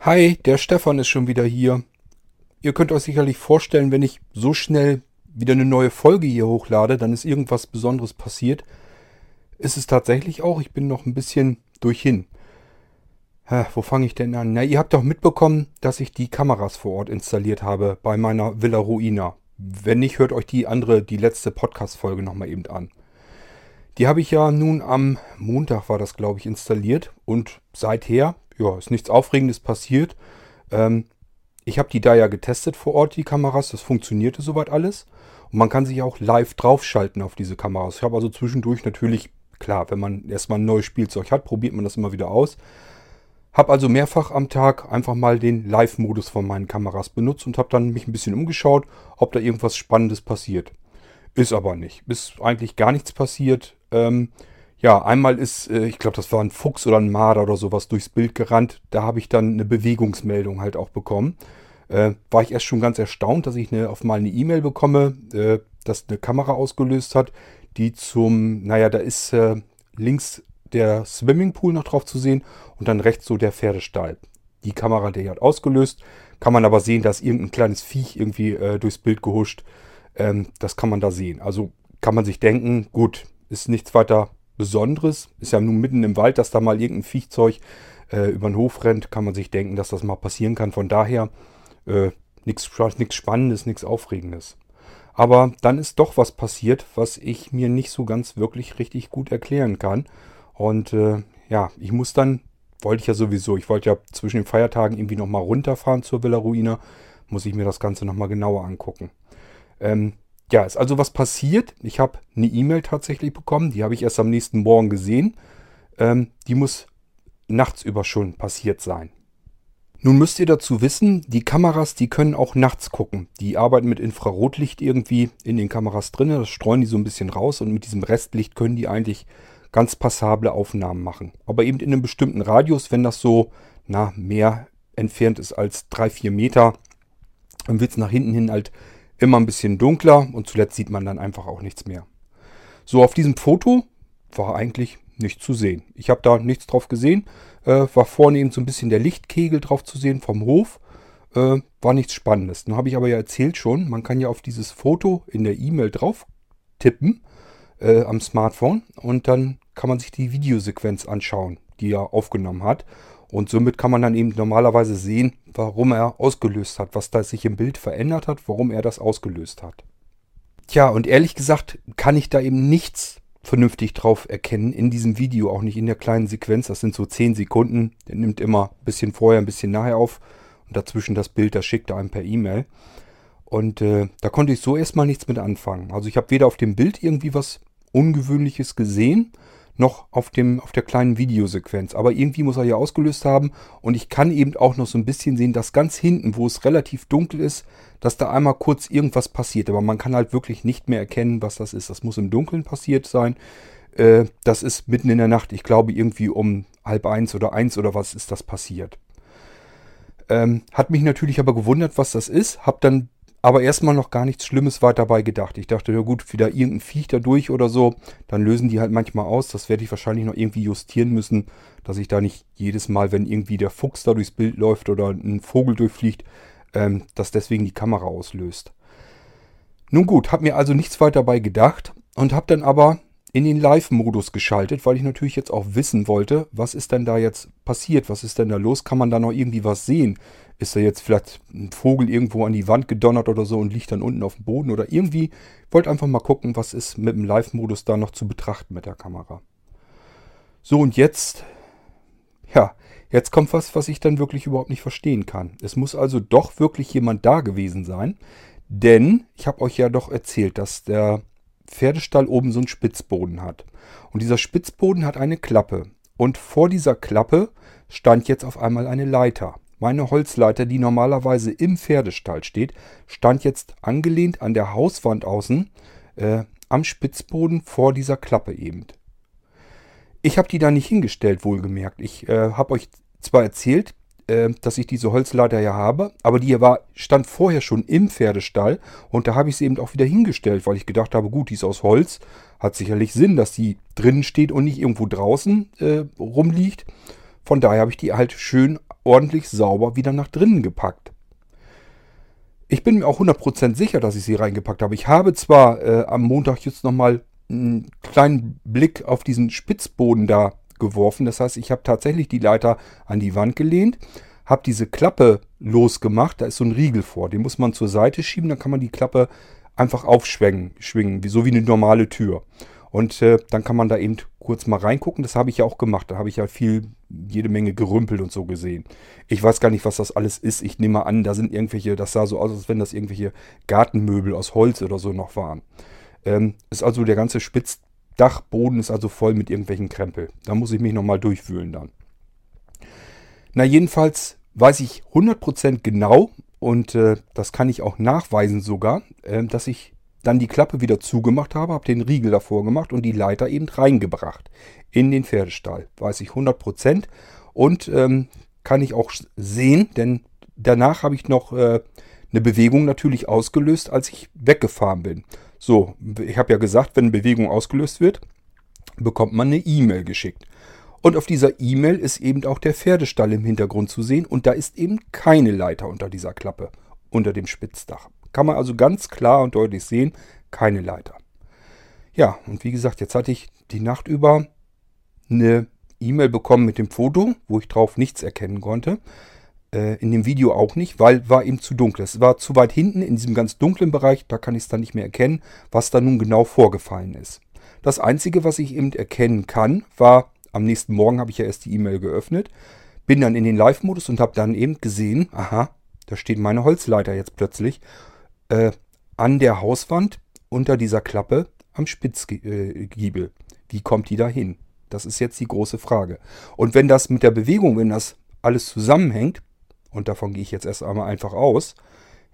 Hi, der Stefan ist schon wieder hier. Ihr könnt euch sicherlich vorstellen, wenn ich so schnell wieder eine neue Folge hier hochlade, dann ist irgendwas Besonderes passiert. Ist es tatsächlich auch. Ich bin noch ein bisschen durchhin. Ha, wo fange ich denn an? Na, ihr habt doch mitbekommen, dass ich die Kameras vor Ort installiert habe bei meiner Villa Ruina. Wenn nicht, hört euch die andere, die letzte Podcast-Folge nochmal eben an. Die habe ich ja nun am Montag, war das glaube ich, installiert. Und seither ja, ist nichts Aufregendes passiert. Ähm, ich habe die da ja getestet vor Ort, die Kameras. Das funktionierte soweit alles. Und man kann sich auch live draufschalten auf diese Kameras. Ich habe also zwischendurch natürlich, klar, wenn man erstmal ein neues Spielzeug hat, probiert man das immer wieder aus. Habe also mehrfach am Tag einfach mal den Live-Modus von meinen Kameras benutzt und habe dann mich ein bisschen umgeschaut, ob da irgendwas Spannendes passiert. Ist aber nicht. Ist eigentlich gar nichts passiert. Ähm, ja, einmal ist, äh, ich glaube, das war ein Fuchs oder ein Marder oder sowas durchs Bild gerannt. Da habe ich dann eine Bewegungsmeldung halt auch bekommen. Äh, war ich erst schon ganz erstaunt, dass ich eine, auf mal eine E-Mail bekomme, äh, dass eine Kamera ausgelöst hat, die zum, naja, da ist äh, links der Swimmingpool noch drauf zu sehen und dann rechts so der Pferdestall. Die Kamera, die hat ausgelöst, kann man aber sehen, dass irgendein kleines Viech irgendwie äh, durchs Bild gehuscht. Ähm, das kann man da sehen. Also kann man sich denken, gut, ist nichts weiter Besonderes. Ist ja nun mitten im Wald, dass da mal irgendein Viechzeug äh, über den Hof rennt. Kann man sich denken, dass das mal passieren kann. Von daher äh, nichts Spannendes, nichts Aufregendes. Aber dann ist doch was passiert, was ich mir nicht so ganz wirklich richtig gut erklären kann. Und äh, ja, ich muss dann, wollte ich ja sowieso, ich wollte ja zwischen den Feiertagen irgendwie nochmal runterfahren zur Villa Ruina, muss ich mir das Ganze nochmal genauer angucken. Ähm, ja, ist also was passiert. Ich habe eine E-Mail tatsächlich bekommen, die habe ich erst am nächsten Morgen gesehen. Ähm, die muss nachts über schon passiert sein. Nun müsst ihr dazu wissen, die Kameras, die können auch nachts gucken. Die arbeiten mit Infrarotlicht irgendwie in den Kameras drin. Das streuen die so ein bisschen raus und mit diesem Restlicht können die eigentlich ganz passable Aufnahmen machen. Aber eben in einem bestimmten Radius, wenn das so na, mehr entfernt ist als 3-4 Meter, dann wird es nach hinten hin halt immer ein bisschen dunkler und zuletzt sieht man dann einfach auch nichts mehr. So, auf diesem Foto war eigentlich nichts zu sehen. Ich habe da nichts drauf gesehen. Äh, war vorne eben so ein bisschen der Lichtkegel drauf zu sehen vom Hof. Äh, war nichts Spannendes. Dann habe ich aber ja erzählt schon, man kann ja auf dieses Foto in der E-Mail drauf tippen äh, am Smartphone und dann kann man sich die Videosequenz anschauen, die er aufgenommen hat. Und somit kann man dann eben normalerweise sehen, warum er ausgelöst hat, was da sich im Bild verändert hat, warum er das ausgelöst hat. Tja, und ehrlich gesagt kann ich da eben nichts vernünftig drauf erkennen. In diesem Video, auch nicht in der kleinen Sequenz. Das sind so 10 Sekunden. Der nimmt immer ein bisschen vorher, ein bisschen nachher auf. Und dazwischen das Bild, das schickt er einem per E-Mail. Und äh, da konnte ich so erstmal nichts mit anfangen. Also ich habe weder auf dem Bild irgendwie was Ungewöhnliches gesehen, noch auf, dem, auf der kleinen Videosequenz. Aber irgendwie muss er ja ausgelöst haben. Und ich kann eben auch noch so ein bisschen sehen, dass ganz hinten, wo es relativ dunkel ist, dass da einmal kurz irgendwas passiert. Aber man kann halt wirklich nicht mehr erkennen, was das ist. Das muss im Dunkeln passiert sein. Äh, das ist mitten in der Nacht. Ich glaube irgendwie um halb eins oder eins oder was ist das passiert. Ähm, hat mich natürlich aber gewundert, was das ist. Hab dann aber erstmal noch gar nichts Schlimmes weiter dabei gedacht. Ich dachte, ja gut, wieder irgendein Viech da durch oder so. Dann lösen die halt manchmal aus. Das werde ich wahrscheinlich noch irgendwie justieren müssen, dass ich da nicht jedes Mal, wenn irgendwie der Fuchs da durchs Bild läuft oder ein Vogel durchfliegt, ähm, dass deswegen die Kamera auslöst. Nun gut, habe mir also nichts weiter dabei gedacht und habe dann aber in den Live-Modus geschaltet, weil ich natürlich jetzt auch wissen wollte, was ist denn da jetzt passiert, was ist denn da los, kann man da noch irgendwie was sehen? Ist da jetzt vielleicht ein Vogel irgendwo an die Wand gedonnert oder so und liegt dann unten auf dem Boden oder irgendwie? Wollte einfach mal gucken, was ist mit dem Live-Modus da noch zu betrachten mit der Kamera. So und jetzt, ja, jetzt kommt was, was ich dann wirklich überhaupt nicht verstehen kann. Es muss also doch wirklich jemand da gewesen sein, denn ich habe euch ja doch erzählt, dass der Pferdestall oben so einen Spitzboden hat. Und dieser Spitzboden hat eine Klappe. Und vor dieser Klappe stand jetzt auf einmal eine Leiter. Meine Holzleiter, die normalerweise im Pferdestall steht, stand jetzt angelehnt an der Hauswand außen äh, am Spitzboden vor dieser Klappe eben. Ich habe die da nicht hingestellt, wohlgemerkt. Ich äh, habe euch zwar erzählt, äh, dass ich diese Holzleiter ja habe, aber die war, stand vorher schon im Pferdestall und da habe ich sie eben auch wieder hingestellt, weil ich gedacht habe, gut, die ist aus Holz, hat sicherlich Sinn, dass die drinnen steht und nicht irgendwo draußen äh, rumliegt. Von daher habe ich die halt schön ordentlich sauber wieder nach drinnen gepackt. Ich bin mir auch 100% sicher, dass ich sie reingepackt habe. Ich habe zwar äh, am Montag jetzt nochmal einen kleinen Blick auf diesen Spitzboden da geworfen. Das heißt, ich habe tatsächlich die Leiter an die Wand gelehnt, habe diese Klappe losgemacht. Da ist so ein Riegel vor. Den muss man zur Seite schieben. Dann kann man die Klappe einfach aufschwingen, schwingen, so wie eine normale Tür. Und äh, dann kann man da eben kurz mal reingucken. Das habe ich ja auch gemacht. Da habe ich ja viel, jede Menge Gerümpel und so gesehen. Ich weiß gar nicht, was das alles ist. Ich nehme an, da sind irgendwelche, das sah so aus, als wenn das irgendwelche Gartenmöbel aus Holz oder so noch waren. Ähm, ist also der ganze Spitzdachboden ist also voll mit irgendwelchen Krempel. Da muss ich mich nochmal durchwühlen dann. Na, jedenfalls weiß ich 100% genau, und äh, das kann ich auch nachweisen sogar, äh, dass ich dann die Klappe wieder zugemacht habe, habe den Riegel davor gemacht und die Leiter eben reingebracht in den Pferdestall. Weiß ich 100% und ähm, kann ich auch sehen, denn danach habe ich noch äh, eine Bewegung natürlich ausgelöst, als ich weggefahren bin. So, ich habe ja gesagt, wenn Bewegung ausgelöst wird, bekommt man eine E-Mail geschickt. Und auf dieser E-Mail ist eben auch der Pferdestall im Hintergrund zu sehen und da ist eben keine Leiter unter dieser Klappe, unter dem Spitzdach. Kann man also ganz klar und deutlich sehen, keine Leiter. Ja, und wie gesagt, jetzt hatte ich die Nacht über eine E-Mail bekommen mit dem Foto, wo ich drauf nichts erkennen konnte. Äh, in dem Video auch nicht, weil war eben zu dunkel. Es war zu weit hinten in diesem ganz dunklen Bereich, da kann ich es dann nicht mehr erkennen, was da nun genau vorgefallen ist. Das Einzige, was ich eben erkennen kann, war am nächsten Morgen habe ich ja erst die E-Mail geöffnet, bin dann in den Live-Modus und habe dann eben gesehen, aha, da steht meine Holzleiter jetzt plötzlich äh, an der Hauswand unter dieser Klappe am Spitzgiebel. Äh, Wie kommt die da hin? Das ist jetzt die große Frage. Und wenn das mit der Bewegung, wenn das alles zusammenhängt, und davon gehe ich jetzt erst einmal einfach aus,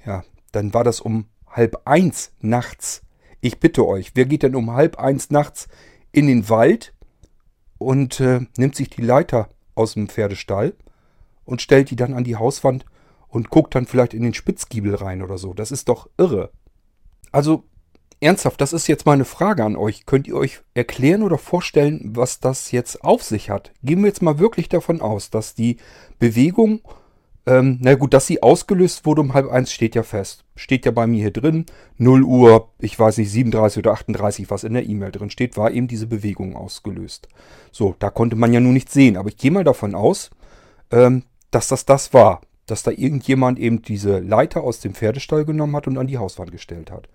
ja, dann war das um halb eins nachts. Ich bitte euch, wer geht denn um halb eins nachts in den Wald und äh, nimmt sich die Leiter aus dem Pferdestall und stellt die dann an die Hauswand und guckt dann vielleicht in den Spitzgiebel rein oder so. Das ist doch irre. Also ernsthaft, das ist jetzt meine Frage an euch. Könnt ihr euch erklären oder vorstellen, was das jetzt auf sich hat? Gehen wir jetzt mal wirklich davon aus, dass die Bewegung, ähm, na gut, dass sie ausgelöst wurde um halb eins, steht ja fest. Steht ja bei mir hier drin. 0 Uhr, ich weiß nicht, 37 oder 38, was in der E-Mail drin steht, war eben diese Bewegung ausgelöst. So, da konnte man ja nur nicht sehen. Aber ich gehe mal davon aus, ähm, dass das das war dass da irgendjemand eben diese Leiter aus dem Pferdestall genommen hat und an die Hauswand gestellt hat.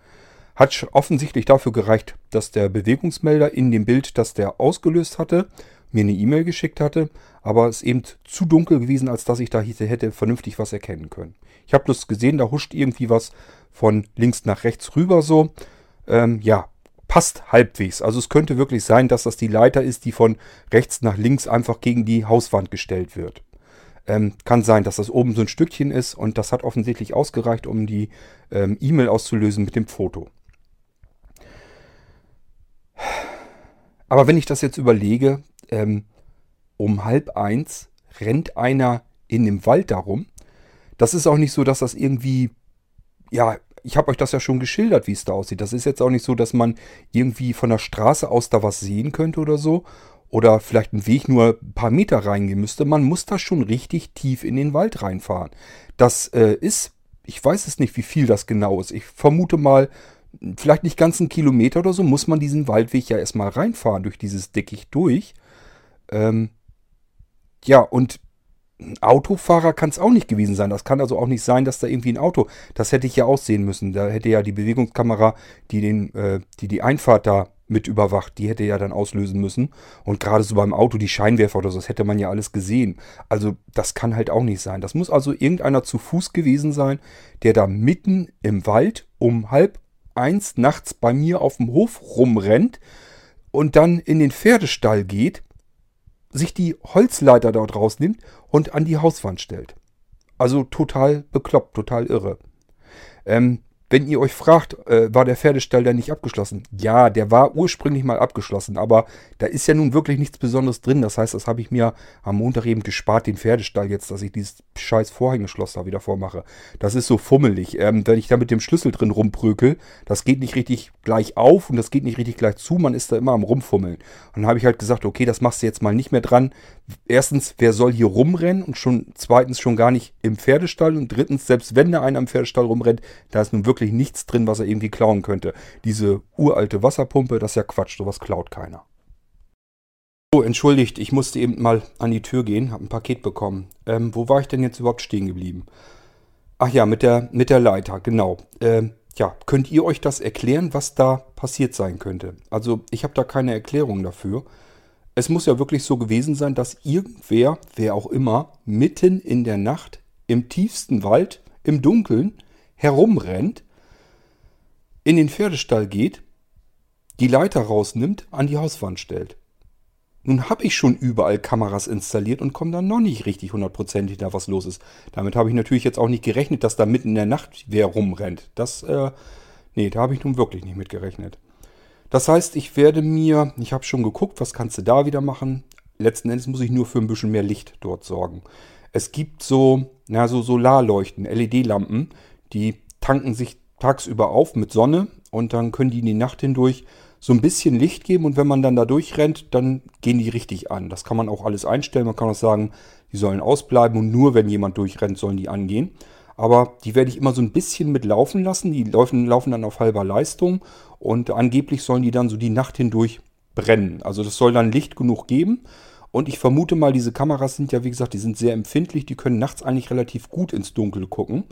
Hat offensichtlich dafür gereicht, dass der Bewegungsmelder in dem Bild, das der ausgelöst hatte, mir eine E-Mail geschickt hatte, aber es eben zu dunkel gewesen, als dass ich da hätte vernünftig was erkennen können. Ich habe bloß gesehen, da huscht irgendwie was von links nach rechts rüber so. Ähm, ja, passt halbwegs. Also es könnte wirklich sein, dass das die Leiter ist, die von rechts nach links einfach gegen die Hauswand gestellt wird. Ähm, kann sein, dass das oben so ein Stückchen ist und das hat offensichtlich ausgereicht, um die ähm, E-Mail auszulösen mit dem Foto. Aber wenn ich das jetzt überlege, ähm, um halb eins rennt einer in dem Wald darum. Das ist auch nicht so, dass das irgendwie, ja, ich habe euch das ja schon geschildert, wie es da aussieht. Das ist jetzt auch nicht so, dass man irgendwie von der Straße aus da was sehen könnte oder so oder vielleicht ein Weg nur ein paar Meter reingehen müsste. Man muss da schon richtig tief in den Wald reinfahren. Das äh, ist, ich weiß es nicht, wie viel das genau ist. Ich vermute mal, vielleicht nicht ganz einen Kilometer oder so, muss man diesen Waldweg ja erstmal reinfahren, durch dieses Dickicht durch. Ähm, ja, und ein Autofahrer kann es auch nicht gewesen sein. Das kann also auch nicht sein, dass da irgendwie ein Auto. Das hätte ich ja auch sehen müssen. Da hätte ja die Bewegungskamera, die den, äh, die, die Einfahrt da mit überwacht. Die hätte ja dann auslösen müssen. Und gerade so beim Auto die Scheinwerfer oder so, das hätte man ja alles gesehen. Also das kann halt auch nicht sein. Das muss also irgendeiner zu Fuß gewesen sein, der da mitten im Wald um halb eins nachts bei mir auf dem Hof rumrennt und dann in den Pferdestall geht, sich die Holzleiter dort rausnimmt und an die Hauswand stellt. Also total bekloppt, total irre. Ähm, wenn ihr euch fragt, äh, war der Pferdestall denn nicht abgeschlossen? Ja, der war ursprünglich mal abgeschlossen, aber da ist ja nun wirklich nichts Besonderes drin. Das heißt, das habe ich mir am Montag eben gespart, den Pferdestall jetzt, dass ich dieses scheiß Vorhängeschloss da wieder vormache. Das ist so fummelig. Ähm, wenn ich da mit dem Schlüssel drin rumprökel, das geht nicht richtig gleich auf und das geht nicht richtig gleich zu. Man ist da immer am Rumfummeln. Und dann habe ich halt gesagt, okay, das machst du jetzt mal nicht mehr dran. Erstens, wer soll hier rumrennen? Und schon zweitens schon gar nicht im Pferdestall. Und drittens, selbst wenn da einer im Pferdestall rumrennt, da ist nun wirklich wirklich nichts drin, was er irgendwie klauen könnte. Diese uralte Wasserpumpe, das ist ja Quatsch, sowas klaut keiner. So, entschuldigt, ich musste eben mal an die Tür gehen, habe ein Paket bekommen. Ähm, wo war ich denn jetzt überhaupt stehen geblieben? Ach ja, mit der, mit der Leiter, genau. Ähm, ja, könnt ihr euch das erklären, was da passiert sein könnte? Also, ich habe da keine Erklärung dafür. Es muss ja wirklich so gewesen sein, dass irgendwer, wer auch immer, mitten in der Nacht, im tiefsten Wald, im Dunkeln, herumrennt in den Pferdestall geht, die Leiter rausnimmt, an die Hauswand stellt. Nun habe ich schon überall Kameras installiert und komme dann noch nicht richtig hundertprozentig da, was los ist. Damit habe ich natürlich jetzt auch nicht gerechnet, dass da mitten in der Nacht wer rumrennt. Das, äh, nee, da habe ich nun wirklich nicht mit gerechnet. Das heißt, ich werde mir, ich habe schon geguckt, was kannst du da wieder machen. Letzten Endes muss ich nur für ein bisschen mehr Licht dort sorgen. Es gibt so, na, so Solarleuchten, LED-Lampen, die tanken sich tagsüber auf mit Sonne und dann können die in die Nacht hindurch so ein bisschen Licht geben und wenn man dann da durchrennt, dann gehen die richtig an. Das kann man auch alles einstellen. Man kann auch sagen, die sollen ausbleiben und nur wenn jemand durchrennt, sollen die angehen. Aber die werde ich immer so ein bisschen mit laufen lassen. Die laufen, laufen dann auf halber Leistung und angeblich sollen die dann so die Nacht hindurch brennen. Also das soll dann Licht genug geben. Und ich vermute mal, diese Kameras sind ja, wie gesagt, die sind sehr empfindlich. Die können nachts eigentlich relativ gut ins Dunkel gucken.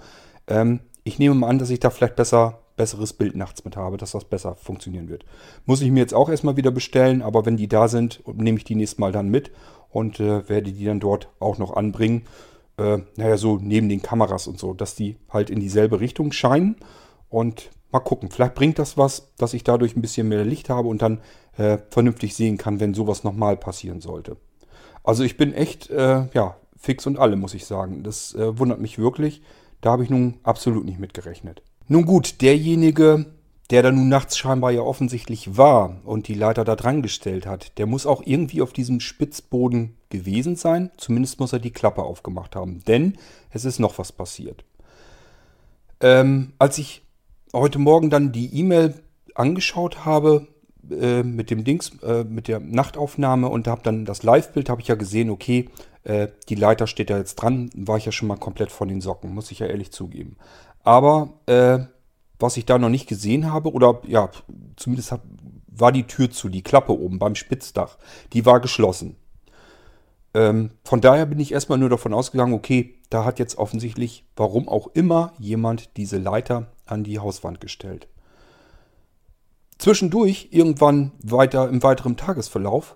Ähm, ich nehme mal an, dass ich da vielleicht besser, besseres Bild nachts mit habe, dass das besser funktionieren wird. Muss ich mir jetzt auch erstmal wieder bestellen, aber wenn die da sind, nehme ich die nächstes Mal dann mit und äh, werde die dann dort auch noch anbringen. Äh, naja, so neben den Kameras und so, dass die halt in dieselbe Richtung scheinen. Und mal gucken, vielleicht bringt das was, dass ich dadurch ein bisschen mehr Licht habe und dann äh, vernünftig sehen kann, wenn sowas nochmal passieren sollte. Also ich bin echt, äh, ja, fix und alle, muss ich sagen. Das äh, wundert mich wirklich. Da habe ich nun absolut nicht mit gerechnet. Nun gut, derjenige, der da nun nachts scheinbar ja offensichtlich war und die Leiter da dran gestellt hat, der muss auch irgendwie auf diesem Spitzboden gewesen sein. Zumindest muss er die Klappe aufgemacht haben, denn es ist noch was passiert. Ähm, als ich heute Morgen dann die E-Mail angeschaut habe äh, mit dem Dings, äh, mit der Nachtaufnahme und habe dann das Live-Bild, habe ich ja gesehen, okay, äh, die Leiter steht da jetzt dran, war ich ja schon mal komplett von den Socken, muss ich ja ehrlich zugeben. Aber äh, was ich da noch nicht gesehen habe, oder ja, zumindest hab, war die Tür zu, die Klappe oben beim Spitzdach, die war geschlossen. Ähm, von daher bin ich erstmal nur davon ausgegangen, okay, da hat jetzt offensichtlich, warum auch immer, jemand diese Leiter an die Hauswand gestellt. Zwischendurch, irgendwann weiter im weiteren Tagesverlauf,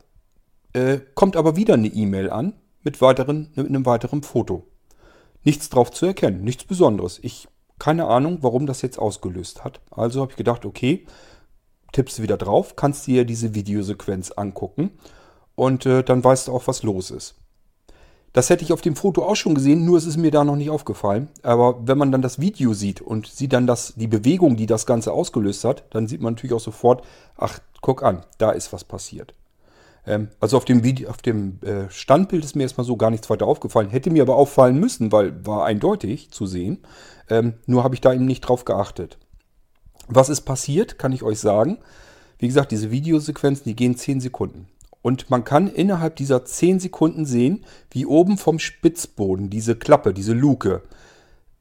äh, kommt aber wieder eine E-Mail an mit, weiteren, mit einem weiteren Foto. Nichts drauf zu erkennen, nichts Besonderes. Ich keine Ahnung, warum das jetzt ausgelöst hat. Also habe ich gedacht, okay, tippst wieder drauf, kannst dir diese Videosequenz angucken und äh, dann weißt du auch, was los ist. Das hätte ich auf dem Foto auch schon gesehen, nur ist es mir da noch nicht aufgefallen. Aber wenn man dann das Video sieht und sieht dann das, die Bewegung, die das Ganze ausgelöst hat, dann sieht man natürlich auch sofort, ach, guck an, da ist was passiert. Ähm, also auf dem, Video, auf dem äh, Standbild ist mir erstmal so gar nichts weiter aufgefallen. Hätte mir aber auffallen müssen, weil war eindeutig zu sehen. Ähm, nur habe ich da eben nicht drauf geachtet. Was ist passiert, kann ich euch sagen. Wie gesagt, diese Videosequenzen, die gehen 10 Sekunden. Und man kann innerhalb dieser 10 Sekunden sehen, wie oben vom Spitzboden diese Klappe, diese Luke,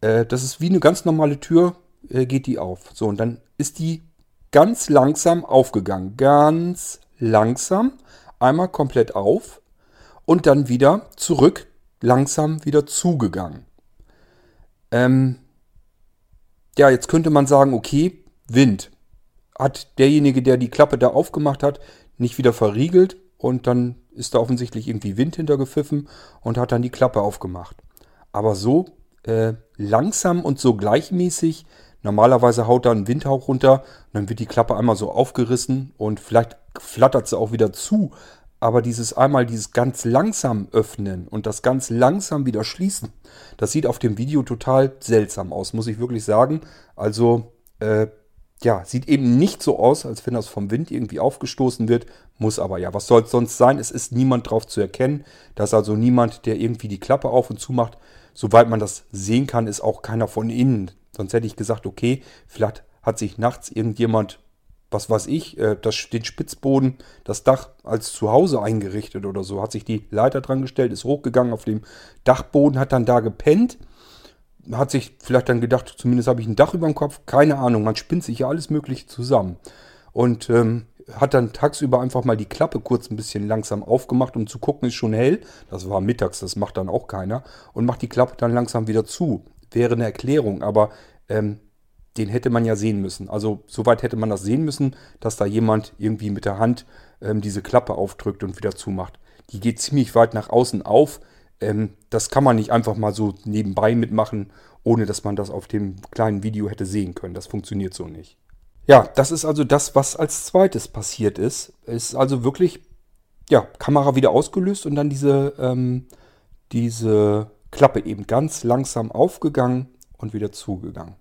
äh, das ist wie eine ganz normale Tür, äh, geht die auf. So, und dann ist die ganz langsam aufgegangen. Ganz langsam einmal komplett auf und dann wieder zurück, langsam wieder zugegangen. Ähm, ja, jetzt könnte man sagen, okay, Wind. Hat derjenige, der die Klappe da aufgemacht hat, nicht wieder verriegelt und dann ist da offensichtlich irgendwie Wind hintergepfiffen und hat dann die Klappe aufgemacht. Aber so äh, langsam und so gleichmäßig, normalerweise haut da ein Windhauch runter, dann wird die Klappe einmal so aufgerissen und vielleicht flattert sie auch wieder zu. Aber dieses einmal dieses ganz langsam öffnen und das ganz langsam wieder schließen, das sieht auf dem Video total seltsam aus, muss ich wirklich sagen. Also Äh, ja, sieht eben nicht so aus, als wenn das vom Wind irgendwie aufgestoßen wird, muss aber ja. Was soll es sonst sein? Es ist niemand drauf zu erkennen. Da ist also niemand, der irgendwie die Klappe auf und zu macht. Soweit man das sehen kann, ist auch keiner von innen. Sonst hätte ich gesagt, okay, vielleicht hat sich nachts irgendjemand, was weiß ich, äh, das, den Spitzboden, das Dach als Zuhause eingerichtet oder so, hat sich die Leiter dran gestellt, ist hochgegangen auf dem Dachboden, hat dann da gepennt hat sich vielleicht dann gedacht, zumindest habe ich ein Dach über dem Kopf. Keine Ahnung, man spinnt sich ja alles Mögliche zusammen. Und ähm, hat dann tagsüber einfach mal die Klappe kurz ein bisschen langsam aufgemacht, um zu gucken, ist schon hell. Das war mittags, das macht dann auch keiner. Und macht die Klappe dann langsam wieder zu. Wäre eine Erklärung, aber ähm, den hätte man ja sehen müssen. Also soweit hätte man das sehen müssen, dass da jemand irgendwie mit der Hand ähm, diese Klappe aufdrückt und wieder zumacht. Die geht ziemlich weit nach außen auf. Ähm, das kann man nicht einfach mal so nebenbei mitmachen, ohne dass man das auf dem kleinen Video hätte sehen können. Das funktioniert so nicht. Ja, das ist also das, was als zweites passiert ist. Es ist also wirklich, ja, Kamera wieder ausgelöst und dann diese, ähm, diese Klappe eben ganz langsam aufgegangen und wieder zugegangen.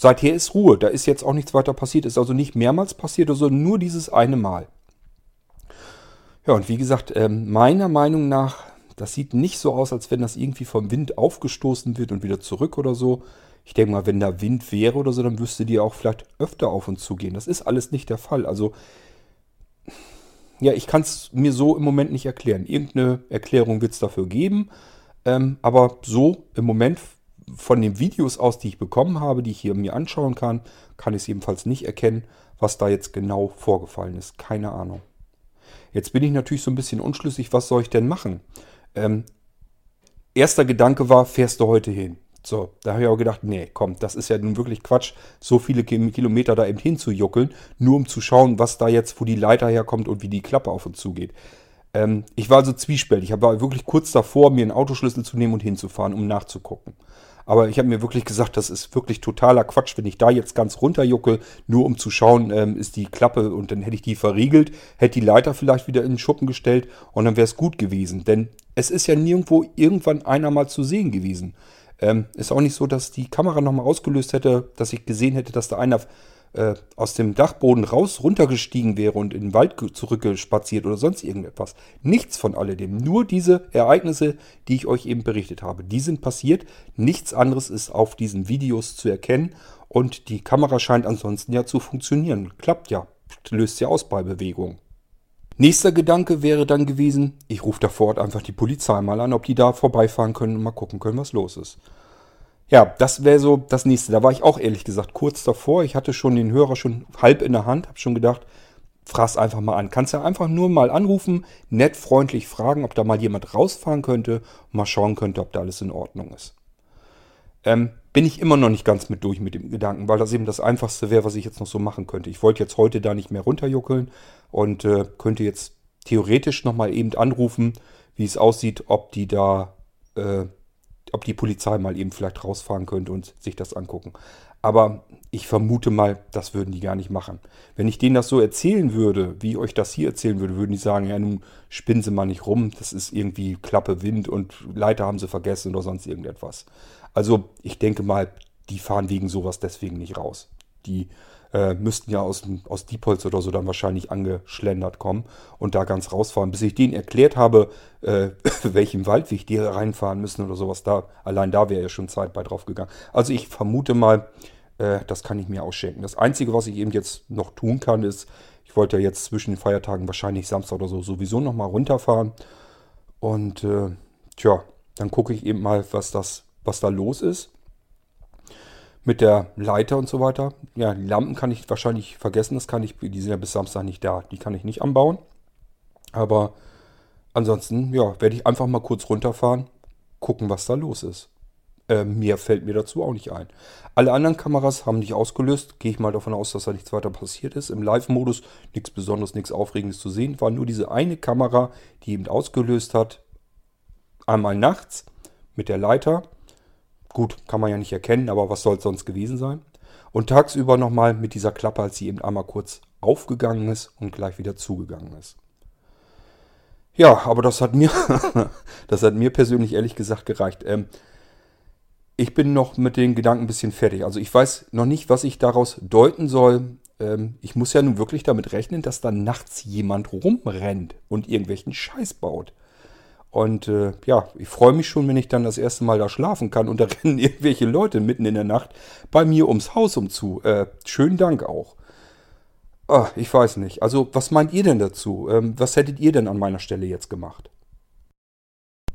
Seither ist Ruhe, da ist jetzt auch nichts weiter passiert, ist also nicht mehrmals passiert, sondern nur dieses eine Mal. Ja, und wie gesagt, ähm, meiner Meinung nach das sieht nicht so aus, als wenn das irgendwie vom Wind aufgestoßen wird und wieder zurück oder so. Ich denke mal, wenn da Wind wäre oder so, dann müsste die auch vielleicht öfter auf uns zugehen. Das ist alles nicht der Fall. Also, ja, ich kann es mir so im Moment nicht erklären. Irgendeine Erklärung wird es dafür geben. Ähm, aber so im Moment von den Videos aus, die ich bekommen habe, die ich hier mir anschauen kann, kann ich es jedenfalls nicht erkennen, was da jetzt genau vorgefallen ist. Keine Ahnung. Jetzt bin ich natürlich so ein bisschen unschlüssig, was soll ich denn machen? Ähm, erster Gedanke war, fährst du heute hin? So, da habe ich auch gedacht, nee, komm, das ist ja nun wirklich Quatsch, so viele Kilometer da eben hinzujuckeln, nur um zu schauen, was da jetzt, wo die Leiter herkommt und wie die Klappe auf uns zugeht. Ähm, ich war also zwiespältig, ich war wirklich kurz davor, mir einen Autoschlüssel zu nehmen und hinzufahren, um nachzugucken. Aber ich habe mir wirklich gesagt, das ist wirklich totaler Quatsch, wenn ich da jetzt ganz runterjucke, nur um zu schauen, ähm, ist die Klappe und dann hätte ich die verriegelt, hätte die Leiter vielleicht wieder in den Schuppen gestellt und dann wäre es gut gewesen. Denn es ist ja nirgendwo irgendwann einer mal zu sehen gewesen. Ähm, ist auch nicht so, dass die Kamera nochmal ausgelöst hätte, dass ich gesehen hätte, dass da einer äh, aus dem Dachboden raus runtergestiegen wäre und in den Wald zurückgespaziert oder sonst irgendetwas. Nichts von alledem. Nur diese Ereignisse, die ich euch eben berichtet habe. Die sind passiert. Nichts anderes ist auf diesen Videos zu erkennen. Und die Kamera scheint ansonsten ja zu funktionieren. Klappt ja. Löst ja aus bei Bewegung. Nächster Gedanke wäre dann gewesen, ich rufe da vor Ort einfach die Polizei mal an, ob die da vorbeifahren können und mal gucken können, was los ist. Ja, das wäre so das nächste. Da war ich auch ehrlich gesagt kurz davor. Ich hatte schon den Hörer schon halb in der Hand, habe schon gedacht, fraß einfach mal an. Kannst ja einfach nur mal anrufen, nett, freundlich fragen, ob da mal jemand rausfahren könnte mal schauen könnte, ob da alles in Ordnung ist. Ähm, bin ich immer noch nicht ganz mit durch mit dem Gedanken, weil das eben das Einfachste wäre, was ich jetzt noch so machen könnte. Ich wollte jetzt heute da nicht mehr runterjuckeln und äh, könnte jetzt theoretisch nochmal eben anrufen, wie es aussieht, ob die da äh, ob die Polizei mal eben vielleicht rausfahren könnte und sich das angucken. Aber ich vermute mal, das würden die gar nicht machen. Wenn ich denen das so erzählen würde, wie ich euch das hier erzählen würde, würden die sagen, ja, nun spinnen sie mal nicht rum, das ist irgendwie Klappe Wind und Leiter haben sie vergessen oder sonst irgendetwas. Also ich denke mal, die fahren wegen sowas deswegen nicht raus. Die äh, müssten ja aus, aus Diepholz oder so dann wahrscheinlich angeschlendert kommen und da ganz rausfahren. Bis ich denen erklärt habe, äh, welchen Waldweg die reinfahren müssen oder sowas, da, allein da wäre ja schon Zeit bei drauf gegangen. Also ich vermute mal, äh, das kann ich mir ausschenken. Das Einzige, was ich eben jetzt noch tun kann, ist, ich wollte ja jetzt zwischen den Feiertagen wahrscheinlich Samstag oder so sowieso nochmal runterfahren. Und äh, tja, dann gucke ich eben mal, was das, was da los ist mit der Leiter und so weiter. Ja, die Lampen kann ich wahrscheinlich vergessen, das kann ich, die sind ja bis Samstag nicht da, die kann ich nicht anbauen. Aber ansonsten, ja, werde ich einfach mal kurz runterfahren, gucken, was da los ist. Äh, mehr fällt mir dazu auch nicht ein. Alle anderen Kameras haben nicht ausgelöst. Gehe ich mal davon aus, dass da nichts weiter passiert ist. Im Live-Modus nichts Besonderes, nichts Aufregendes zu sehen. War nur diese eine Kamera, die eben ausgelöst hat. Einmal nachts mit der Leiter Gut, kann man ja nicht erkennen, aber was soll es sonst gewesen sein? Und tagsüber nochmal mit dieser Klappe, als sie eben einmal kurz aufgegangen ist und gleich wieder zugegangen ist. Ja, aber das hat mir, das hat mir persönlich ehrlich gesagt gereicht. Ähm, ich bin noch mit den Gedanken ein bisschen fertig. Also ich weiß noch nicht, was ich daraus deuten soll. Ähm, ich muss ja nun wirklich damit rechnen, dass da nachts jemand rumrennt und irgendwelchen Scheiß baut. Und äh, ja, ich freue mich schon, wenn ich dann das erste Mal da schlafen kann und da rennen irgendwelche Leute mitten in der Nacht bei mir ums Haus umzu. Äh, schönen Dank auch. Oh, ich weiß nicht. Also, was meint ihr denn dazu? Ähm, was hättet ihr denn an meiner Stelle jetzt gemacht?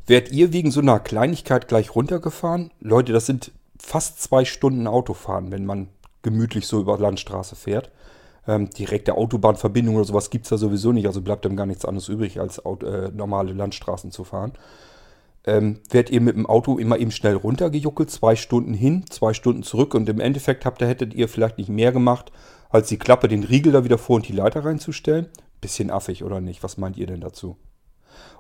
Wärt ihr wegen so einer Kleinigkeit gleich runtergefahren? Leute, das sind fast zwei Stunden Autofahren, wenn man gemütlich so über Landstraße fährt. Ähm, direkte Autobahnverbindung oder sowas gibt es da sowieso nicht, also bleibt dann gar nichts anderes übrig, als Auto, äh, normale Landstraßen zu fahren. Ähm, werdet ihr mit dem Auto immer eben schnell runtergejuckelt, zwei Stunden hin, zwei Stunden zurück und im Endeffekt habt, da hättet ihr vielleicht nicht mehr gemacht, als die Klappe, den Riegel da wieder vor und die Leiter reinzustellen. Bisschen affig oder nicht? Was meint ihr denn dazu?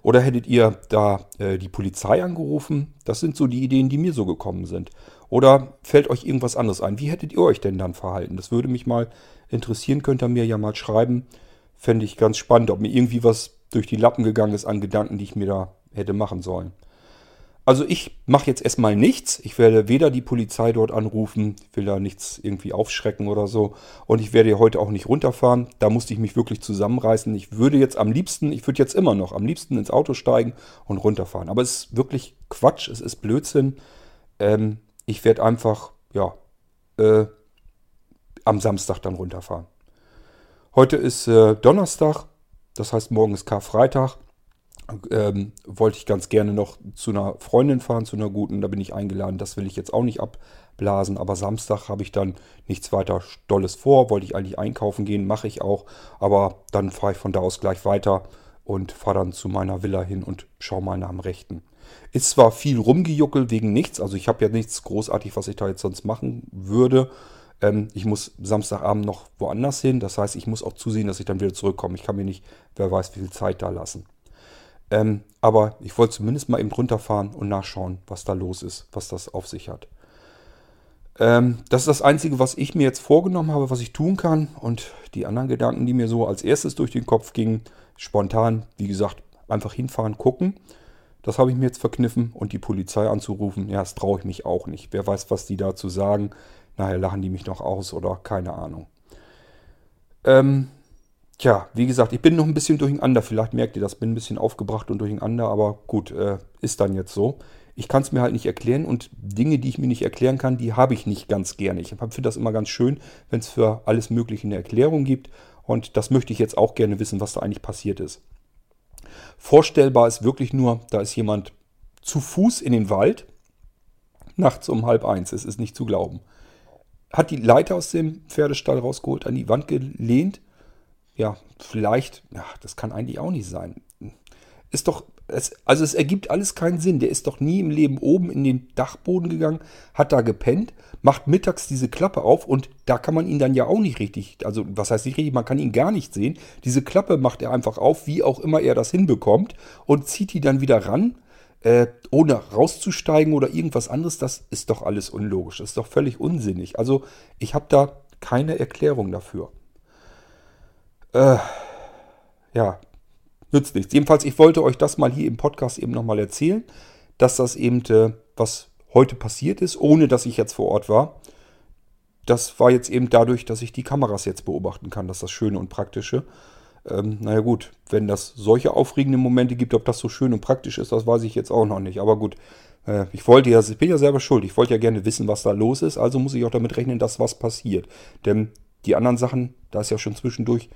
Oder hättet ihr da äh, die Polizei angerufen? Das sind so die Ideen, die mir so gekommen sind. Oder fällt euch irgendwas anderes ein? Wie hättet ihr euch denn dann verhalten? Das würde mich mal interessieren. Könnt ihr mir ja mal schreiben. Fände ich ganz spannend, ob mir irgendwie was durch die Lappen gegangen ist an Gedanken, die ich mir da hätte machen sollen. Also ich mache jetzt erstmal nichts. Ich werde weder die Polizei dort anrufen, will da nichts irgendwie aufschrecken oder so. Und ich werde heute auch nicht runterfahren. Da musste ich mich wirklich zusammenreißen. Ich würde jetzt am liebsten, ich würde jetzt immer noch am liebsten ins Auto steigen und runterfahren. Aber es ist wirklich Quatsch, es ist Blödsinn. Ähm, ich werde einfach, ja, äh, am Samstag dann runterfahren. Heute ist äh, Donnerstag, das heißt morgen ist Karfreitag ähm, wollte ich ganz gerne noch zu einer Freundin fahren, zu einer guten. Da bin ich eingeladen. Das will ich jetzt auch nicht abblasen. Aber Samstag habe ich dann nichts weiter Dolles vor. Wollte ich eigentlich einkaufen gehen, mache ich auch. Aber dann fahre ich von da aus gleich weiter und fahre dann zu meiner Villa hin und schaue mal nach dem Rechten. Ist zwar viel rumgejuckelt wegen nichts. Also ich habe ja nichts großartig, was ich da jetzt sonst machen würde. Ähm, ich muss Samstagabend noch woanders hin. Das heißt, ich muss auch zusehen, dass ich dann wieder zurückkomme. Ich kann mir nicht, wer weiß, wie viel Zeit da lassen. Ähm, aber ich wollte zumindest mal eben runterfahren und nachschauen, was da los ist, was das auf sich hat. Ähm, das ist das Einzige, was ich mir jetzt vorgenommen habe, was ich tun kann. Und die anderen Gedanken, die mir so als erstes durch den Kopf gingen, spontan, wie gesagt, einfach hinfahren, gucken. Das habe ich mir jetzt verkniffen und die Polizei anzurufen, ja, das traue ich mich auch nicht. Wer weiß, was die dazu sagen. Nachher lachen die mich noch aus oder keine Ahnung. Ähm, Tja, wie gesagt, ich bin noch ein bisschen durcheinander. Vielleicht merkt ihr das, bin ein bisschen aufgebracht und durcheinander, aber gut, äh, ist dann jetzt so. Ich kann es mir halt nicht erklären und Dinge, die ich mir nicht erklären kann, die habe ich nicht ganz gerne. Ich finde das immer ganz schön, wenn es für alles Mögliche eine Erklärung gibt und das möchte ich jetzt auch gerne wissen, was da eigentlich passiert ist. Vorstellbar ist wirklich nur, da ist jemand zu Fuß in den Wald, nachts um halb eins, es ist nicht zu glauben. Hat die Leiter aus dem Pferdestall rausgeholt, an die Wand gelehnt ja, vielleicht, ja, das kann eigentlich auch nicht sein. Ist doch, es, also es ergibt alles keinen Sinn. Der ist doch nie im Leben oben in den Dachboden gegangen, hat da gepennt, macht mittags diese Klappe auf und da kann man ihn dann ja auch nicht richtig, also was heißt nicht richtig, man kann ihn gar nicht sehen. Diese Klappe macht er einfach auf, wie auch immer er das hinbekommt und zieht die dann wieder ran, äh, ohne rauszusteigen oder irgendwas anderes. Das ist doch alles unlogisch, das ist doch völlig unsinnig. Also ich habe da keine Erklärung dafür. Äh, ja, nützt nichts. Jedenfalls, ich wollte euch das mal hier im Podcast eben nochmal erzählen, dass das eben, äh, was heute passiert ist, ohne dass ich jetzt vor Ort war. Das war jetzt eben dadurch, dass ich die Kameras jetzt beobachten kann. Das ist das Schöne und Praktische. Ähm, naja gut, wenn das solche aufregende Momente gibt, ob das so schön und praktisch ist, das weiß ich jetzt auch noch nicht. Aber gut, äh, ich wollte ja, ich bin ja selber schuld. Ich wollte ja gerne wissen, was da los ist. Also muss ich auch damit rechnen, dass was passiert. Denn die anderen Sachen, da ist ja schon zwischendurch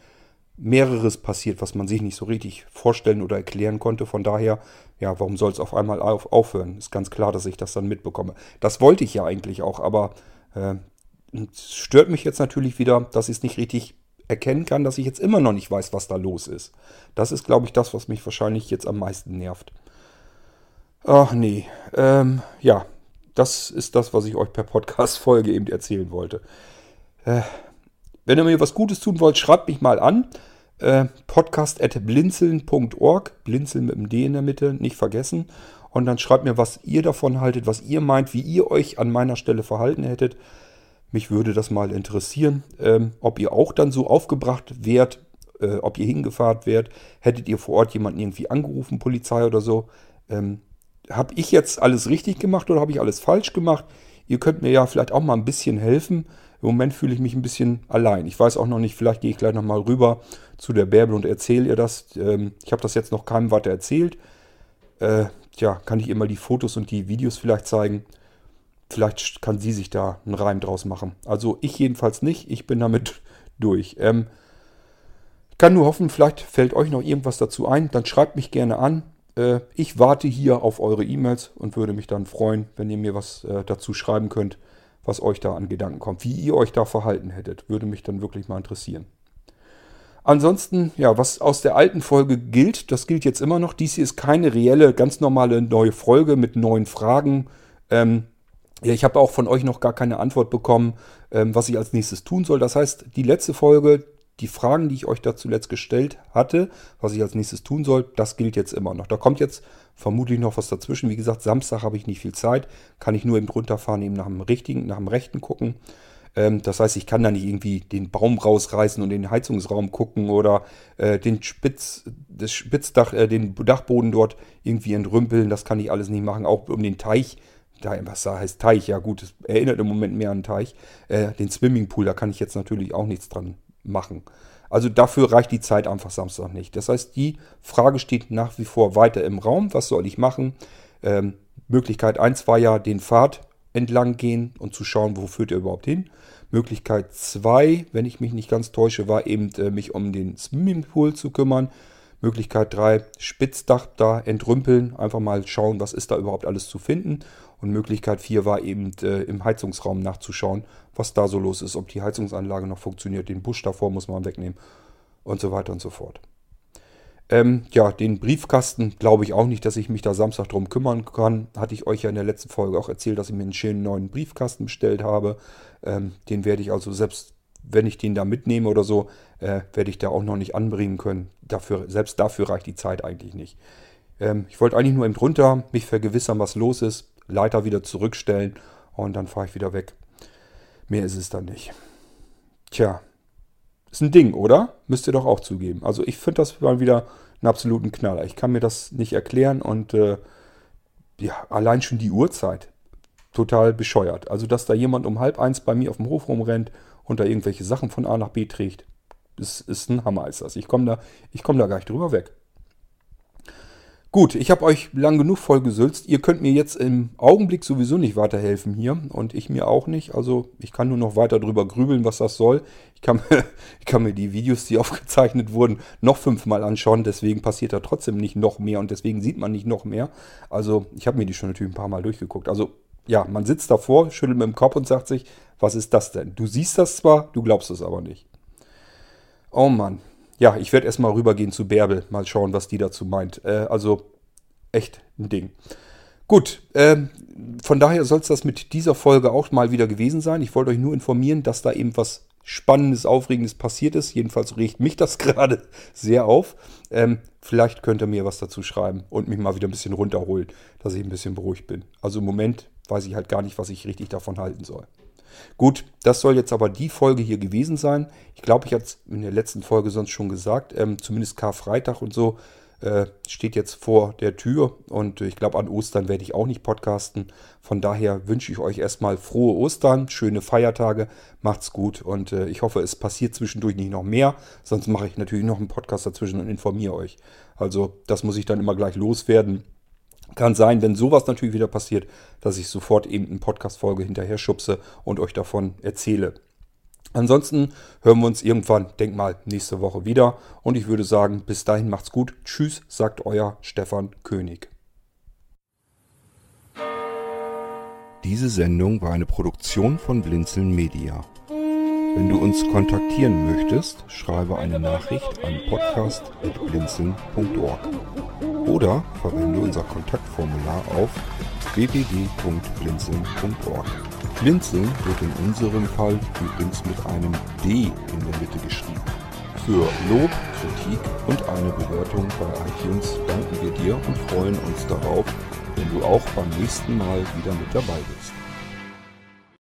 mehreres passiert, was man sich nicht so richtig vorstellen oder erklären konnte. Von daher, ja, warum soll es auf einmal auf, aufhören? Ist ganz klar, dass ich das dann mitbekomme. Das wollte ich ja eigentlich auch, aber äh, es stört mich jetzt natürlich wieder, dass ich es nicht richtig erkennen kann, dass ich jetzt immer noch nicht weiß, was da los ist. Das ist, glaube ich, das, was mich wahrscheinlich jetzt am meisten nervt. Ach nee, ähm, ja, das ist das, was ich euch per Podcast-Folge eben erzählen wollte. Äh, wenn ihr mir was Gutes tun wollt, schreibt mich mal an. Äh, podcast at blinzeln.org. Blinzeln mit dem D in der Mitte, nicht vergessen. Und dann schreibt mir, was ihr davon haltet, was ihr meint, wie ihr euch an meiner Stelle verhalten hättet. Mich würde das mal interessieren, ähm, ob ihr auch dann so aufgebracht wärt, äh, ob ihr hingefahren wärt. Hättet ihr vor Ort jemanden irgendwie angerufen, Polizei oder so? Ähm, habe ich jetzt alles richtig gemacht oder habe ich alles falsch gemacht? Ihr könnt mir ja vielleicht auch mal ein bisschen helfen. Im Moment fühle ich mich ein bisschen allein. Ich weiß auch noch nicht, vielleicht gehe ich gleich nochmal rüber zu der Bärbel und erzähle ihr das. Ähm, ich habe das jetzt noch keinem weiter erzählt. Äh, tja, kann ich ihr mal die Fotos und die Videos vielleicht zeigen. Vielleicht kann sie sich da einen Reim draus machen. Also ich jedenfalls nicht. Ich bin damit durch. Ähm, kann nur hoffen, vielleicht fällt euch noch irgendwas dazu ein. Dann schreibt mich gerne an. Äh, ich warte hier auf eure E-Mails und würde mich dann freuen, wenn ihr mir was äh, dazu schreiben könnt was euch da an Gedanken kommt, wie ihr euch da verhalten hättet. Würde mich dann wirklich mal interessieren. Ansonsten, ja, was aus der alten Folge gilt, das gilt jetzt immer noch. Dies hier ist keine reelle, ganz normale neue Folge mit neuen Fragen. Ähm, ja, ich habe auch von euch noch gar keine Antwort bekommen, ähm, was ich als nächstes tun soll. Das heißt, die letzte Folge, die Fragen, die ich euch da zuletzt gestellt hatte, was ich als nächstes tun soll, das gilt jetzt immer noch. Da kommt jetzt vermutlich noch was dazwischen. Wie gesagt, Samstag habe ich nicht viel Zeit, kann ich nur eben runterfahren, eben nach dem richtigen, nach dem rechten gucken. Ähm, das heißt, ich kann da nicht irgendwie den Baum rausreißen und den Heizungsraum gucken oder äh, den Spitz, das Spitzdach, äh, den Dachboden dort irgendwie entrümpeln. Das kann ich alles nicht machen. Auch um den Teich was da heißt Teich, ja gut, es erinnert im Moment mehr an Teich. Äh, den Swimmingpool, da kann ich jetzt natürlich auch nichts dran machen. Also dafür reicht die Zeit einfach Samstag nicht. Das heißt, die Frage steht nach wie vor weiter im Raum. Was soll ich machen? Ähm, Möglichkeit 1 war ja den Pfad entlang gehen und zu schauen, wo führt er überhaupt hin. Möglichkeit 2, wenn ich mich nicht ganz täusche, war eben äh, mich um den Swimmingpool zu kümmern. Möglichkeit 3, Spitzdach da entrümpeln, einfach mal schauen, was ist da überhaupt alles zu finden. Und Möglichkeit 4 war eben äh, im Heizungsraum nachzuschauen, was da so los ist, ob die Heizungsanlage noch funktioniert, den Busch davor muss man wegnehmen und so weiter und so fort. Ähm, ja, den Briefkasten glaube ich auch nicht, dass ich mich da Samstag drum kümmern kann. Hatte ich euch ja in der letzten Folge auch erzählt, dass ich mir einen schönen neuen Briefkasten bestellt habe. Ähm, den werde ich also selbst, wenn ich den da mitnehme oder so, äh, werde ich da auch noch nicht anbringen können. Dafür, selbst dafür reicht die Zeit eigentlich nicht. Ähm, ich wollte eigentlich nur eben drunter mich vergewissern, was los ist. Leiter wieder zurückstellen und dann fahre ich wieder weg. Mehr ist es dann nicht. Tja, ist ein Ding, oder? Müsst ihr doch auch zugeben. Also ich finde das mal wieder einen absoluten Knaller. Ich kann mir das nicht erklären und äh, ja, allein schon die Uhrzeit. Total bescheuert. Also, dass da jemand um halb eins bei mir auf dem Hof rumrennt und da irgendwelche Sachen von A nach B trägt, ist, ist ein Hammer, ist das. Ich komme da, komm da gar nicht drüber weg. Gut, ich habe euch lang genug vollgesülzt. Ihr könnt mir jetzt im Augenblick sowieso nicht weiterhelfen hier und ich mir auch nicht. Also ich kann nur noch weiter drüber grübeln, was das soll. Ich kann, mir, ich kann mir die Videos, die aufgezeichnet wurden, noch fünfmal anschauen. Deswegen passiert da trotzdem nicht noch mehr und deswegen sieht man nicht noch mehr. Also ich habe mir die schon natürlich ein paar Mal durchgeguckt. Also ja, man sitzt davor, schüttelt mit dem Kopf und sagt sich, was ist das denn? Du siehst das zwar, du glaubst es aber nicht. Oh Mann, ja, ich werde erstmal rübergehen zu Bärbel, mal schauen, was die dazu meint. Äh, also echt ein Ding. Gut, ähm, von daher soll es das mit dieser Folge auch mal wieder gewesen sein. Ich wollte euch nur informieren, dass da eben was Spannendes, Aufregendes passiert ist. Jedenfalls regt mich das gerade sehr auf. Ähm, vielleicht könnt ihr mir was dazu schreiben und mich mal wieder ein bisschen runterholen, dass ich ein bisschen beruhigt bin. Also im Moment weiß ich halt gar nicht, was ich richtig davon halten soll. Gut, das soll jetzt aber die Folge hier gewesen sein. Ich glaube, ich hatte es in der letzten Folge sonst schon gesagt. Ähm, zumindest Karfreitag und so äh, steht jetzt vor der Tür. Und ich glaube, an Ostern werde ich auch nicht podcasten. Von daher wünsche ich euch erstmal frohe Ostern, schöne Feiertage. Macht's gut und äh, ich hoffe, es passiert zwischendurch nicht noch mehr. Sonst mache ich natürlich noch einen Podcast dazwischen und informiere euch. Also, das muss ich dann immer gleich loswerden. Kann sein, wenn sowas natürlich wieder passiert, dass ich sofort eben eine Podcast-Folge hinterher schubse und euch davon erzähle. Ansonsten hören wir uns irgendwann, denk mal, nächste Woche wieder. Und ich würde sagen, bis dahin macht's gut. Tschüss, sagt euer Stefan König. Diese Sendung war eine Produktion von Blinzeln Media. Wenn du uns kontaktieren möchtest, schreibe eine Nachricht an podcast.blinzeln.org oder verwende unser Kontaktformular auf www.blinzeln.org. Blinzeln wird in unserem Fall übrigens mit einem D in der Mitte geschrieben. Für Lob, Kritik und eine Bewertung bei iTunes danken wir dir und freuen uns darauf, wenn du auch beim nächsten Mal wieder mit dabei bist.